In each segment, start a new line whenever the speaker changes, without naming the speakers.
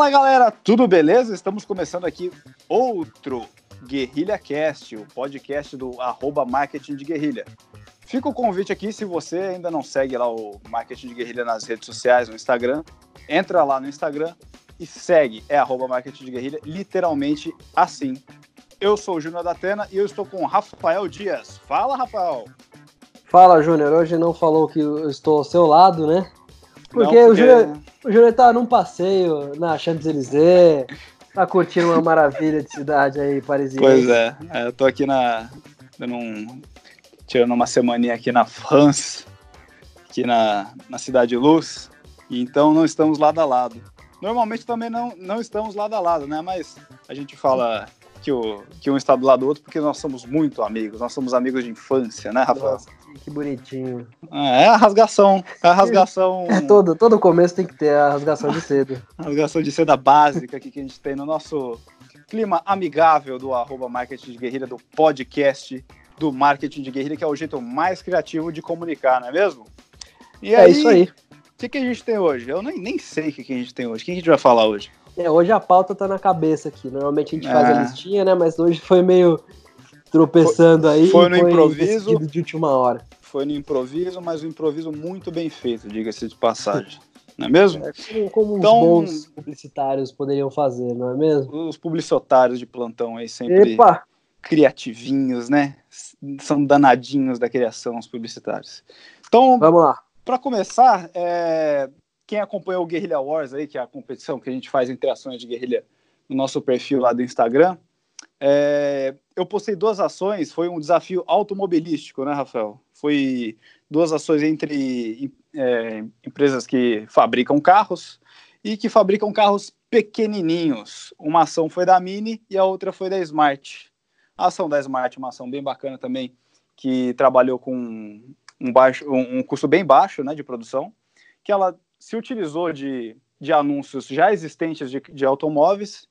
Fala galera, tudo beleza? Estamos começando aqui outro Guerrilha Cast, o podcast do arroba Marketing de Guerrilha. Fica o convite aqui, se você ainda não segue lá o Marketing de Guerrilha nas redes sociais, no Instagram, entra lá no Instagram e segue, é arroba Marketing de Guerrilha, literalmente assim. Eu sou o Júnior da Atena e eu estou com o Rafael Dias. Fala, Rafael!
Fala, Júnior. Hoje não falou que eu estou ao seu lado, né? Porque,
Não,
o Júnior o tá num passeio na Champs-Élysées, tá curtindo uma maravilha de cidade aí, parisiense.
Pois é, é, eu tô aqui na. dando um- tirando uma semaninha aqui na França, aqui na, na Cidade de Luz, e então não estamos lado a lado. Normalmente também não, não estamos lado a lado, né? Mas a gente fala que, o, que um está do lado do outro porque nós somos muito amigos, nós somos amigos de infância, né, Rafael?
Nossa, que, bonitinho.
É a rasgação, é a rasgação,
É, todo, todo começo tem que ter a rasgação de cedo.
rasgação de seda básica aqui que a gente tem no nosso clima amigável do arroba Marketing de Guerrilha, do podcast do Marketing de Guerrilha, que é o jeito mais criativo de comunicar, não é mesmo? E
É isso aí.
O que, que a gente tem hoje? Eu nem, nem sei o que, que a gente tem hoje. O que a gente vai falar hoje?
É, hoje a pauta tá na cabeça aqui. Normalmente a gente faz
É.
a listinha, né? Mas hoje foi meio tropeçando aí.
foi no improviso.
decidido de última hora.
Foi no improviso, mas um improviso muito bem feito, diga-se de passagem. Não é mesmo?
É, como, como
Então-
os bons publicitários poderiam fazer, não é mesmo?
Os publicitários de plantão aí sempre
Epa!
criativinhos, né? São danadinhos da criação, os publicitários. Então,
Vamos lá.
Para começar, é, quem acompanhou o Guerrilha Wars aí, que é a competição que a gente faz entre ações de guerrilha no nosso perfil lá do Instagram, é, eu postei duas ações, foi um desafio automobilístico, né, Rafael? Foi duas ações entre é, empresas que fabricam carros e que fabricam carros pequenininhos. Uma ação foi da Mini e a outra foi da Smart. A ação da Smart é uma ação bem bacana também, que trabalhou com um, baixo, um, um custo bem baixo né, de produção, que ela se utilizou de, de anúncios já existentes de, de automóveis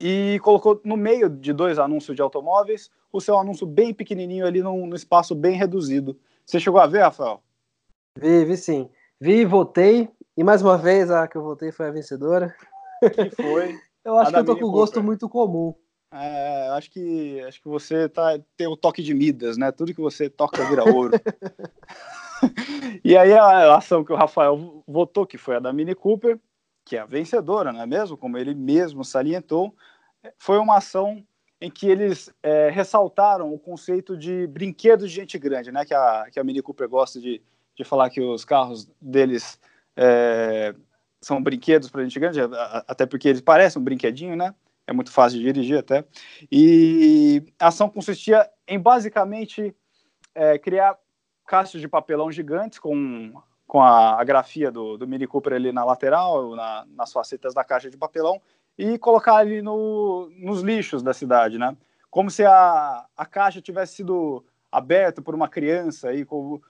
e colocou no meio de dois anúncios de automóveis o seu anúncio bem pequenininho ali num, num espaço bem reduzido. Você chegou a ver, Rafael?
Vi, vi sim. Vi, votei. E mais uma vez, a que eu votei foi a vencedora.
Que foi.
Eu acho que eu tô com
Mini
gosto muito comum.
É, acho que acho que você tá, tem o toque de Midas, né? Tudo que você toca vira ouro. e aí a ação que o Rafael votou, que foi a da Mini Cooper, que é a vencedora, não é mesmo? Como ele mesmo salientou, foi uma ação em que eles é, ressaltaram o conceito de brinquedo de gente grande, né? Que a, que a Mini Cooper gosta de, de falar que os carros deles é, são brinquedos para gente grande, até porque eles parecem um brinquedinho, né? É muito fácil de dirigir até. E a ação consistia em basicamente é, criar caixas de papelão gigantes com, com a, a grafia do, do Mini Cooper ali na lateral, na, nas facetas da caixa de papelão, e colocar ali no, nos lixos da cidade, né? Como se a, a caixa tivesse sido aberta por uma criança e com,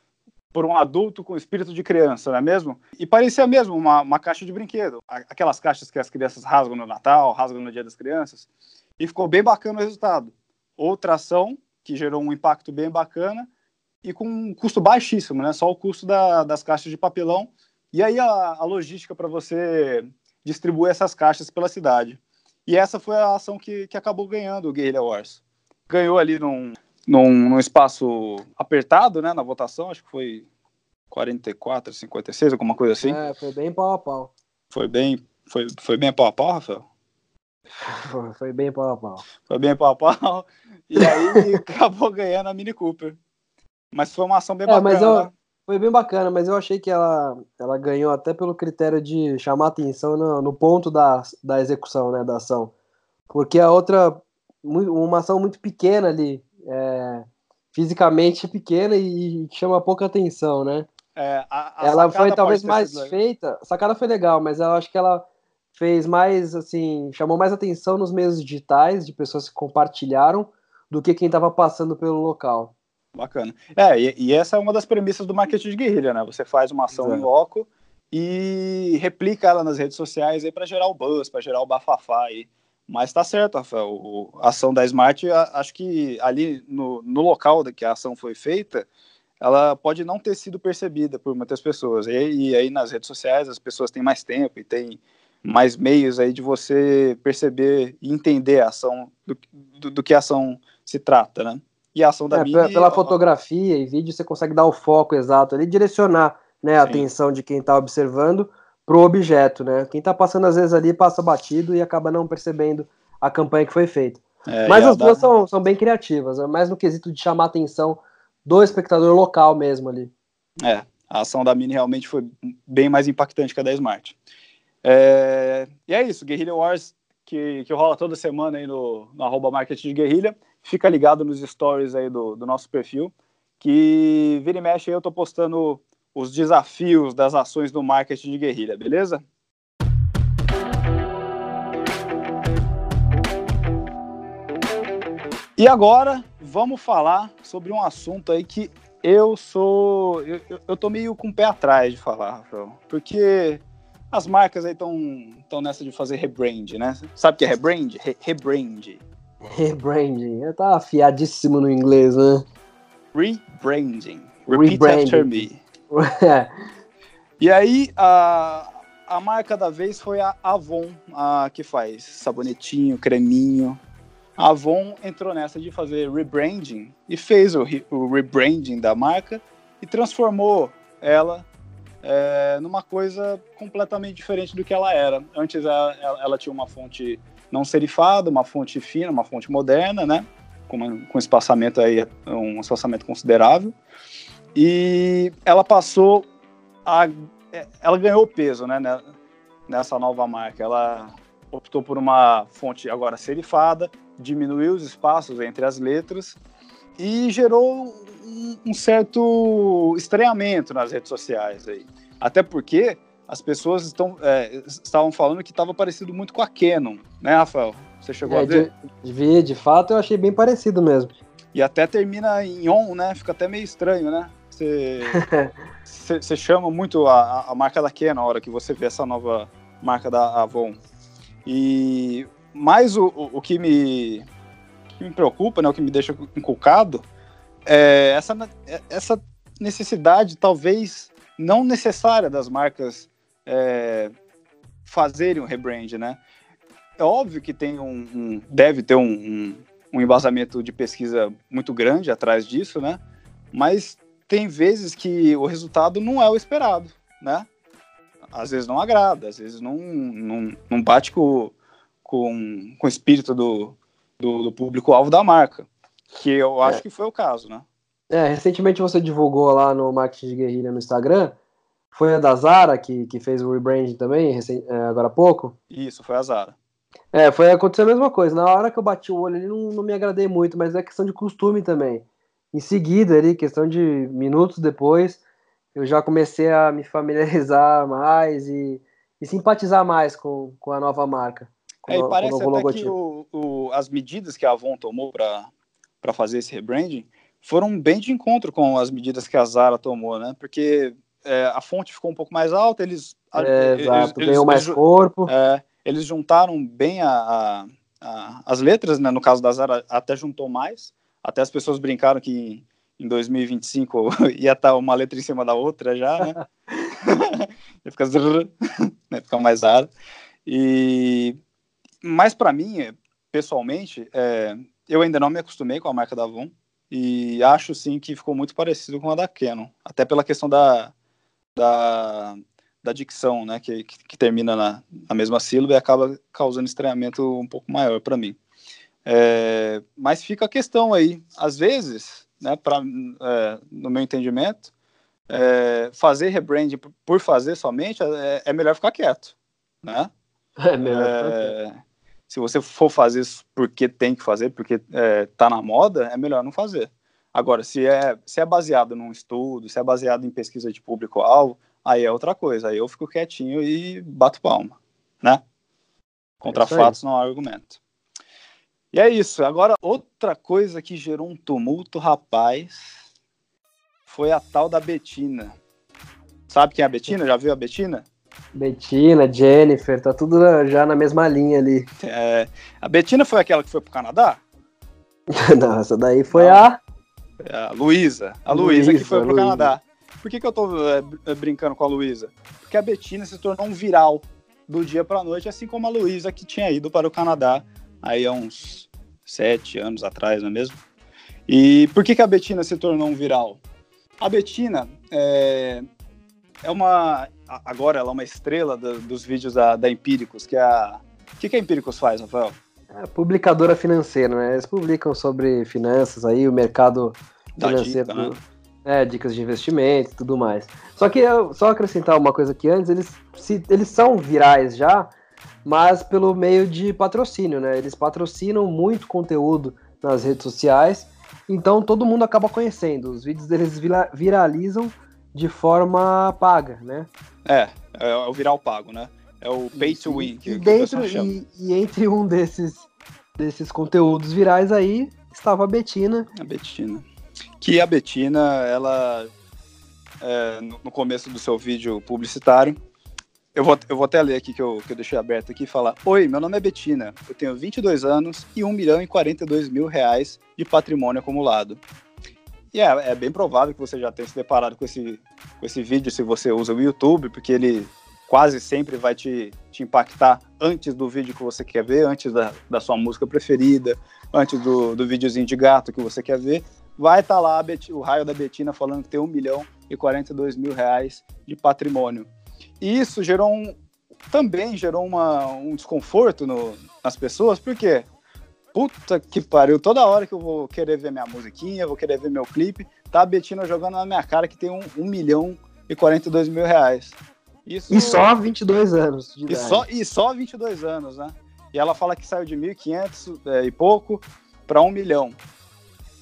por um adulto com espírito de criança, não é mesmo? E parecia mesmo uma, uma caixa de brinquedo, aquelas caixas que as crianças rasgam no Natal, rasgam no Dia das Crianças, e ficou bem bacana o resultado. Outra ação que gerou um impacto bem bacana e com um custo baixíssimo, né? Só o custo da- das caixas de papelão e aí a, a logística para você distribuir essas caixas pela cidade. E essa foi a ação que, que acabou ganhando o Guerrilla Wars. Ganhou ali num, num, num espaço apertado, né, na votação, acho que foi 44, 56, alguma coisa assim.
É, foi bem pau a pau.
Foi bem, foi, foi bem pau a pau, Rafael?
Foi, foi bem pau a pau.
Foi bem pau a pau. E aí acabou ganhando a Mini Cooper. Mas foi uma ação bem
É,
bacana.
mas eu-
né?
Foi bem bacana, mas eu achei que ela, ela ganhou até pelo critério de chamar atenção no, no ponto da, da execução, né, da ação. Porque a outra, uma ação muito pequena ali, é, fisicamente pequena e, que chama pouca atenção, né?
É, a- a
ela foi talvez mais
sido
feita. A sacada foi legal, mas eu acho que ela fez mais, assim, chamou mais atenção nos meios digitais, de pessoas que compartilharam, do que quem estava passando pelo local.
Bacana. É, e, e essa é uma das premissas do marketing de guerrilha, né? Você faz uma ação
Exato.
em loco e replica ela nas redes sociais aí para gerar o buzz, para gerar o bafafá aí. Mas tá certo, Rafael. O- a ação da Smart, a- acho que ali no, no local que a ação foi feita, ela pode não ter sido percebida por muitas pessoas. E, e aí nas redes sociais as pessoas têm mais tempo e têm mais meios aí de você perceber e entender a ação do, do, do que a ação se trata, né?
E a ação da é, Mini, pela fotografia e vídeo você consegue dar o foco exato ali, direcionar né, a Sim. atenção de quem está observando pro objeto, né? Quem está passando às vezes ali passa batido e acaba não percebendo a campanha que foi feita. É, Mas as duas são, são bem criativas, é mais no quesito de chamar a atenção do espectador local mesmo ali.
É, a ação da Mini realmente foi bem mais impactante que a da Smart. É, e é isso, Guerrilla Wars, que, que rola toda semana aí no, no arroba marketing de guerrilha. Fica ligado nos stories aí do, do nosso perfil, que vira e mexe aí eu tô postando os desafios das ações do marketing de guerrilha, beleza? E agora vamos falar sobre um assunto aí que eu sou. Eu, eu tô meio com o pé atrás de falar, Rafael. Porque as marcas aí estão nessa de fazer rebrand, né? Sabe o que é rebrand? Re, rebrand.
Rebranding. Eu tava afiadíssimo no inglês, né?
Rebranding. Repeat Rebranding. after me. e aí, a, a marca da vez foi a Avon, a que faz sabonetinho, creminho, a Avon entrou nessa de fazer rebranding e fez o, o rebranding da marca e transformou ela é, numa coisa completamente diferente do que ela era. Antes ela, ela, tinha uma fonte não serifada, uma fonte fina, uma fonte moderna, né? Com, com espaçamento aí, um espaçamento considerável. E ela passou a. É, ela ganhou peso, né? Nessa nova marca. Ela optou por uma fonte agora serifada, diminuiu os espaços entre as letras e gerou um, um certo estranhamento nas redes sociais aí. Até porque as pessoas estão, é, estavam falando que estava parecido muito com a Canon, né, Rafael? Você chegou é, a ver?
De, vi, de fato, eu achei bem parecido mesmo.
E até termina em on, né? Fica até meio estranho, né? Você chama muito a, a marca da Canon na hora que você vê essa nova marca da Avon. E mais o, o, o que, me, que me preocupa, né, o que me deixa inculcado, é essa, essa necessidade, talvez não necessária, das marcas é, fazerem um rebrand, né? É óbvio que tem um, um deve ter um, um, um, embasamento de pesquisa muito grande atrás disso, né? Mas tem vezes que o resultado não é o esperado, né? Às vezes não agrada, às vezes não, não, não bate com, com, com o espírito do, do, do público-alvo da marca, que eu acho é. que foi o caso, né?
É, recentemente você divulgou lá no Marketing de Guerrilha no Instagram, foi a da Zara que, que fez o rebranding também, recém, agora há pouco?
Isso, foi a Zara.
É, foi acontecer a mesma coisa. Na hora que eu bati o olho ali, não, não me agradei muito, mas é questão de costume também. Em seguida, ali, questão de minutos depois, eu já comecei a me familiarizar mais e, e simpatizar mais com, com a nova marca.
É, e parece até que o, o, as medidas que a Avon tomou para fazer esse rebranding foram bem de encontro com as medidas que a Zara tomou, né? Porque é, a fonte ficou um pouco mais alta, eles...
É, eles, exato, eles, ganhou mais eles, corpo.
É, eles juntaram bem a, a, a, as letras, né? No caso da Zara, até juntou mais. Até as pessoas brincaram que em 2025 ia estar uma letra em cima da outra já, né? ia ficar, né? ficar mais raro. E mas para mim, pessoalmente, é, eu ainda não me acostumei com a marca da Avon e acho sim que ficou muito parecido com a da Canon, até pela questão da, da, da dicção, né, que, que, termina na, na, mesma sílaba e acaba causando estranhamento um pouco maior para mim. É, mas fica a questão aí, às vezes, né, pra, é, no meu entendimento, é, fazer rebrand por fazer somente é, é melhor ficar quieto, né?
É melhor quieto
se você for fazer isso porque tem que fazer, porque é, tá na moda, é melhor não fazer. Agora, se é, se é baseado num estudo, se é baseado em pesquisa de público-alvo, aí é outra coisa. Aí eu fico quietinho e bato palma, né? Contra é fatos não há argumento. E é isso. Agora, outra coisa que gerou um tumulto, rapaz, foi a tal da Betina. Sabe quem é a Betina? Já viu a Betina?
Betina, Jennifer, tá tudo já na mesma linha ali.
É, a Betina foi aquela que foi pro Canadá?
Não, essa daí foi Não. a.
A Luísa. A Luísa que foi pro Luiza. Canadá. Por que, que eu tô é, brincando com a Luísa? Porque a Betina se tornou um viral do dia para a noite, assim como a Luísa, que tinha ido para o Canadá aí há uns sete anos atrás, não é mesmo? E por que, que a Betina se tornou um viral? A Betina é, é uma. Agora ela é uma estrela do, dos vídeos da, da Empíricos, que é a. O que, que a Empíricos faz, Rafael?
É publicadora financeira, né? Eles publicam sobre finanças aí, o mercado Dá financeiro. Dica, né? É, dicas de investimento e tudo mais. Só que só acrescentar uma coisa aqui antes, eles, se, eles são virais já, mas pelo meio de patrocínio, né? Eles patrocinam muito conteúdo nas redes sociais, então todo mundo acaba conhecendo. Os vídeos deles viralizam de forma paga, né?
É, é o viral pago, né? É o pay to win.
Que, e, dentro, e, e, entre um desses, desses conteúdos virais aí estava a Betina.
A Betina. Que a Betina, ela, é, no começo do seu vídeo publicitário, eu vou, eu vou até ler aqui que eu, que eu deixei aberto aqui e falar: Oi, meu nome é Betina, eu tenho 22 anos e 1 milhão e 42 mil reais de patrimônio acumulado. E é, é bem provável que você já tenha se deparado com esse, com esse vídeo se você usa o YouTube, porque ele quase sempre vai te, te impactar antes do vídeo que você quer ver, antes da, da sua música preferida, antes do, do videozinho de gato que você quer ver. Vai estar tá lá o raio da Betina falando que tem 1 milhão e 42 mil reais de patrimônio. E isso gerou um, também gerou uma, um desconforto no, nas pessoas, porque puta que pariu, toda hora que eu vou querer ver minha musiquinha, vou querer ver meu clipe, tá a Betina jogando na minha cara que tem um, um milhão e 42 mil reais.
Isso, e só 22 anos.
e, só, e só 22 anos, né? E ela fala que saiu de 1.500 é, e pouco para um milhão.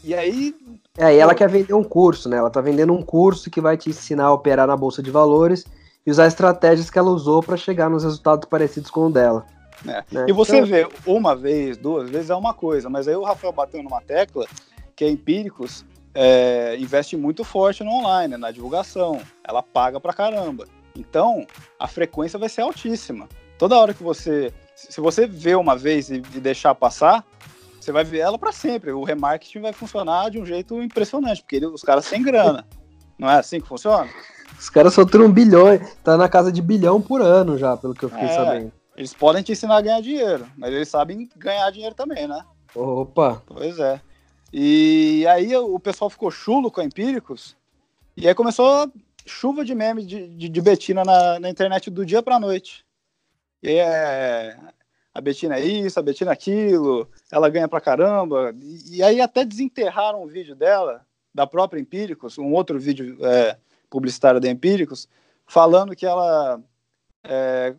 E aí.
É, e ela quer vender um curso, né? Ela tá vendendo um curso que vai te ensinar a operar na Bolsa de Valores e usar estratégias que ela usou para chegar nos resultados parecidos com o dela.
É. Né? E você então... vê uma vez, duas vezes é uma coisa, mas aí o Rafael bateu numa tecla que a Empíricos é, investe muito forte no online, na divulgação. Ela paga pra caramba. Então, a frequência vai ser altíssima. Toda hora que você. Se você vê uma vez e, e deixar passar, você vai ver ela para sempre. O remarketing vai funcionar de um jeito impressionante, porque ele, os caras têm grana. Não é assim que funciona?
Os caras soltaram um bilhão, tá na casa de bilhão por ano já, pelo que eu fiquei é. sabendo.
Eles podem te ensinar a ganhar dinheiro, mas eles sabem ganhar dinheiro também, né?
Opa!
Pois é. E aí o pessoal ficou chulo com a Empíricos, e aí começou chuva de memes de, de, de Betina na, na, internet do dia pra noite. E é, a Betina é isso, a Betina é aquilo, ela ganha pra caramba. E, e aí até desenterraram o vídeo dela, da própria Empíricos, um outro vídeo é, publicitário da Empíricos, falando que ela é,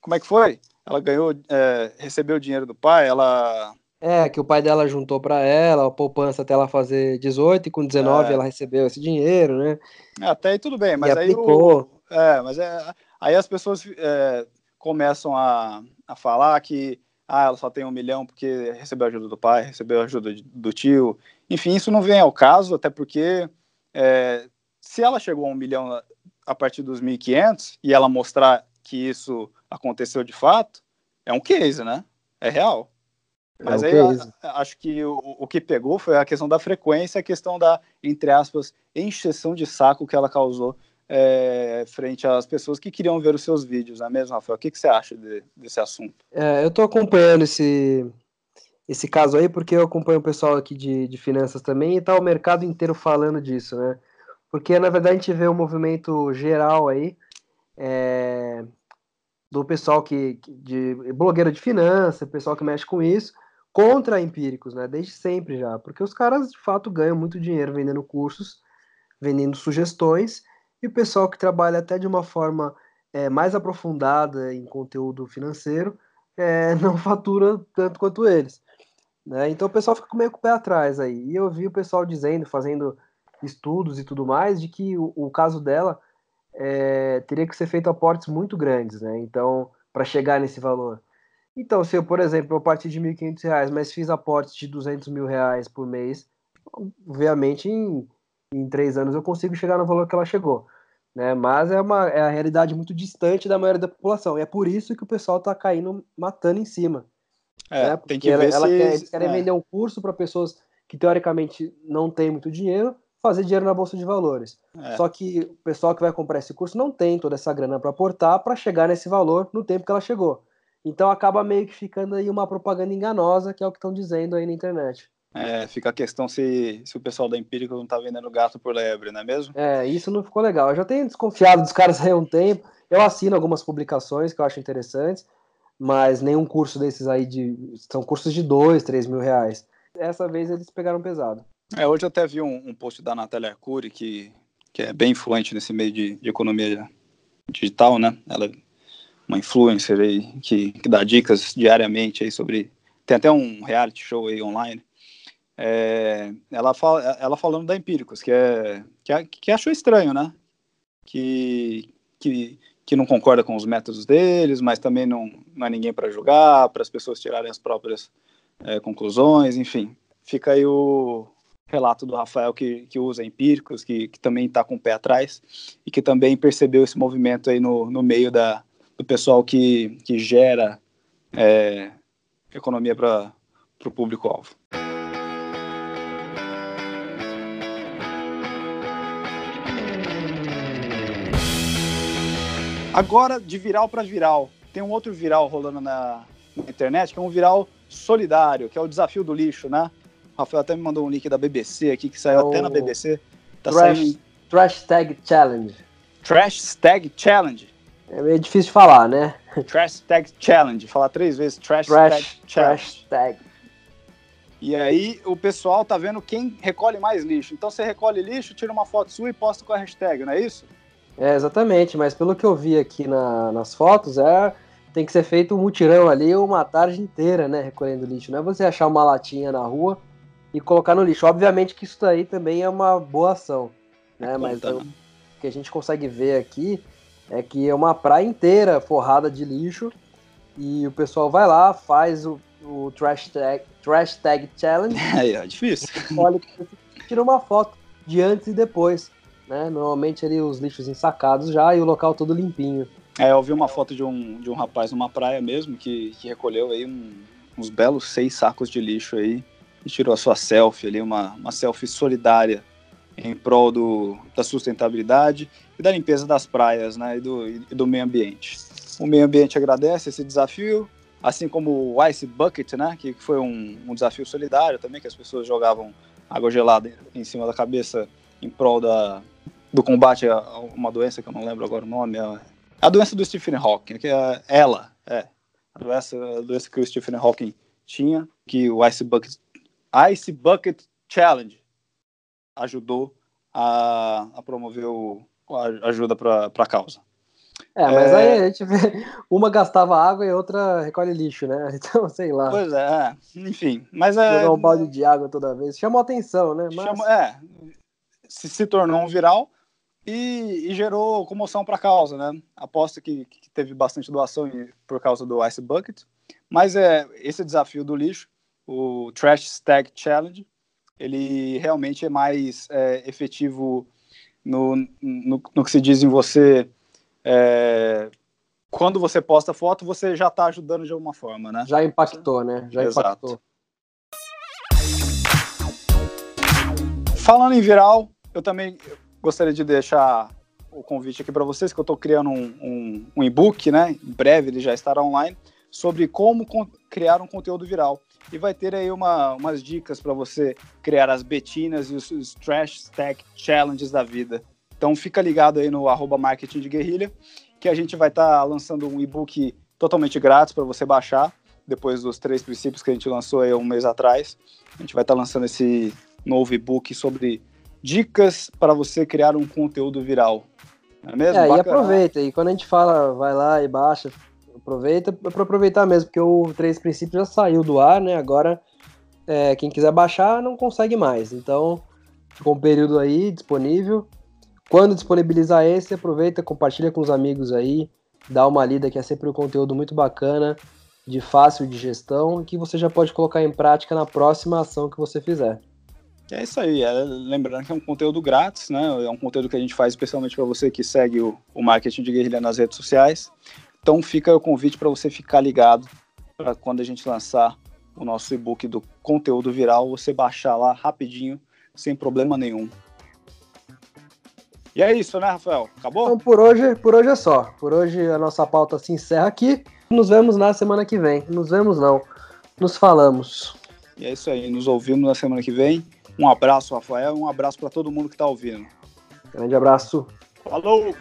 como é que foi? Ela ganhou, é, recebeu o dinheiro do pai, ela.
É, que o pai dela juntou para ela, a poupança até ela fazer 18 e com 19 é. ela recebeu esse dinheiro, né?
É, até aí tudo bem, mas e aí. Aplicou. O, é, mas é, aí as pessoas é, começam a, a falar que ah, ela só tem um milhão porque recebeu a ajuda do pai, recebeu a ajuda do tio. Enfim, isso não vem ao caso, até porque é, se ela chegou a um milhão a partir dos 1.500 e ela mostrar que isso aconteceu de fato, é um case, né? É real. É Mas é aí acho que o, o que pegou foi a questão da frequência, a questão da, entre aspas, encheção de saco que ela causou é, frente às pessoas que queriam ver os seus vídeos, não é mesmo, Rafael? O que, que você acha de, desse assunto?
É, eu estou acompanhando esse, esse caso aí, porque eu acompanho o pessoal aqui de, de finanças também, e tá o mercado inteiro falando disso, né? Porque, na verdade, a gente vê um movimento geral aí, é, do pessoal que, de blogueiro de finança, pessoal que mexe com isso, contra empíricos, né? Desde sempre já, porque os caras de fato ganham muito dinheiro vendendo cursos, vendendo sugestões, e o pessoal que trabalha até de uma forma é, mais aprofundada em conteúdo financeiro é, não fatura tanto quanto eles. Né? Então o pessoal fica meio com o pé atrás aí. E eu vi o pessoal dizendo, fazendo estudos e tudo mais, de que o, o caso dela é, teria que ser feito aportes muito grandes, né? Então, para chegar nesse valor. Então, se eu, por exemplo, eu parti de R$ 1.500, mas fiz aportes de 200 mil reais por mês, obviamente em, em três anos eu consigo chegar no valor que ela chegou. Né? Mas é, uma, é a realidade muito distante da maioria da população. E é por isso que o pessoal está caindo, matando em cima.
É, né? tem que ela, ver
ela
se...
Quer, eles querem é. vender um curso para pessoas que teoricamente não têm muito dinheiro, fazer dinheiro na bolsa de valores. É. Só que o pessoal que vai comprar esse curso não tem toda essa grana para aportar para chegar nesse valor no tempo que ela chegou. Então acaba meio que ficando aí uma propaganda enganosa, que é o que estão dizendo aí na internet.
É, fica a questão se, se o pessoal da Empírica não tá vendendo gato por lebre, não é mesmo?
É, isso não ficou legal. Eu já tenho desconfiado dos caras aí há um tempo. Eu assino algumas publicações que eu acho interessantes, mas nenhum curso desses aí de. São cursos de dois, três mil reais. Essa vez eles pegaram pesado.
É, hoje eu até vi um, um post da Natália Arcuri, que, que é bem influente nesse meio de, de economia digital, né? Ela uma influencer aí que, que dá dicas diariamente aí sobre. Tem até um reality show aí online. É, ela, fala, ela falando da Empíricos, que, é, que, que achou estranho, né? Que, que, que não concorda com os métodos deles, mas também não, não é ninguém para julgar, para as pessoas tirarem as próprias é, conclusões, enfim. Fica aí o relato do Rafael que, que usa empíricos, que, que também está com o pé atrás e que também percebeu esse movimento aí no, no meio da, do pessoal que, que gera é, economia para o público-alvo. Agora, de viral para viral, tem um outro viral rolando na, na, internet, que é um viral solidário, que é o desafio do lixo, né? O Rafael até me mandou um link da BBC aqui, que saiu oh. até na BBC.
Tá trash, saindo... trash Tag Challenge.
Trash Tag Challenge.
É meio difícil de falar, né?
Trash Tag Challenge. Falar três vezes. Trash, trash Tag Challenge. Trash Tag. E aí o pessoal tá vendo quem recolhe mais lixo. Então você recolhe lixo, tira uma foto sua e posta com a hashtag, não é isso?
É, exatamente, mas pelo que eu vi aqui na, nas fotos, é tem que ser feito um mutirão ali uma tarde inteira, né, recolhendo lixo. Não é você achar uma latinha na rua e colocar no lixo. Obviamente que isso daí também é uma boa ação, né, é mas o que a gente consegue ver aqui é que é uma praia inteira forrada de lixo e o pessoal vai lá, faz o, o trash, tag, trash tag challenge.
É, é difícil.
Olha, tira uma foto de antes e depois né? Normalmente ali os lixos ensacados já e o local todo limpinho.
É, eu vi uma foto de um, de um rapaz numa praia mesmo que, que recolheu aí um, uns belos seis sacos de lixo aí e tirou a sua selfie ali, uma, uma selfie solidária em prol do, da sustentabilidade e da limpeza das praias né, e, do, e do meio ambiente. O meio ambiente agradece esse desafio, assim como o Ice Bucket, né, que foi um, um desafio solidário também, que as pessoas jogavam água gelada em cima da cabeça em prol da, do combate a uma doença que eu não lembro agora o nome, a, a doença do Stephen Hawking, que é ela, é, a doença, a doença que o Stephen Hawking tinha, que o Ice Bucket, Ice Bucket Challenge ajudou a, a promover o, a ajuda para a causa.
É, mas é... aí a gente vê, uma gastava água e outra recolhe lixo, né? Então, sei lá.
Pois é, enfim. Mas é.
Jogar um balde de água toda vez. Chamou atenção, né?
Mas... Chama, é, se, se tornou um viral e, e gerou comoção para a causa, né? Aposto que, que, teve bastante doação por causa do Ice Bucket, mas é esse desafio do lixo, o Trash Stack Challenge, ele realmente é mais é, efetivo no, no, no, que se diz em você. É, quando você posta foto, você já está ajudando de alguma forma, né?
Já impactou, né? Já Exato. impactou.
Falando em viral, eu também gostaria de deixar o convite aqui para vocês, que eu estou criando um, um, um e-book, né? Em breve ele já estará online, sobre como criar um conteúdo viral. E vai ter aí uma, umas dicas para você criar as betinas e os, os trash stack challenges da vida. Então fica ligado aí no arroba marketing de guerrilha, que a gente vai estar tá lançando um e-book totalmente grátis para você baixar, depois dos três princípios que a gente lançou aí um mês atrás. A gente vai estar tá lançando esse novo e-book sobre dicas para você criar um conteúdo viral. Não é mesmo?
É, e aproveita. E quando a gente fala, vai lá e baixa, aproveita é para aproveitar mesmo, porque o Três Princípios já saiu do ar, né? Agora, é, quem quiser baixar não consegue mais. Então, ficou um período aí disponível. Quando disponibilizar esse, aproveita, compartilha com os amigos aí, dá uma lida que é sempre um conteúdo muito bacana, de fácil de gestão, que você já pode colocar em prática na próxima ação que você fizer.
É isso aí, é, lembrando que é um conteúdo grátis, né? É um conteúdo que a gente faz especialmente para você que segue o, o marketing de guerrilha nas redes sociais. Então fica o convite para você ficar ligado para quando a gente lançar o nosso e-book do conteúdo viral, você baixar lá rapidinho, sem problema nenhum. E é isso, né, Rafael? Acabou?
Então por hoje, por hoje é só. Por hoje a nossa pauta se encerra aqui. Nos vemos na semana que vem. Nos vemos não. Nos falamos.
E é isso aí. Nos ouvimos na semana que vem. Um abraço, Rafael. Um abraço para todo mundo que está ouvindo.
Grande abraço.
Falou!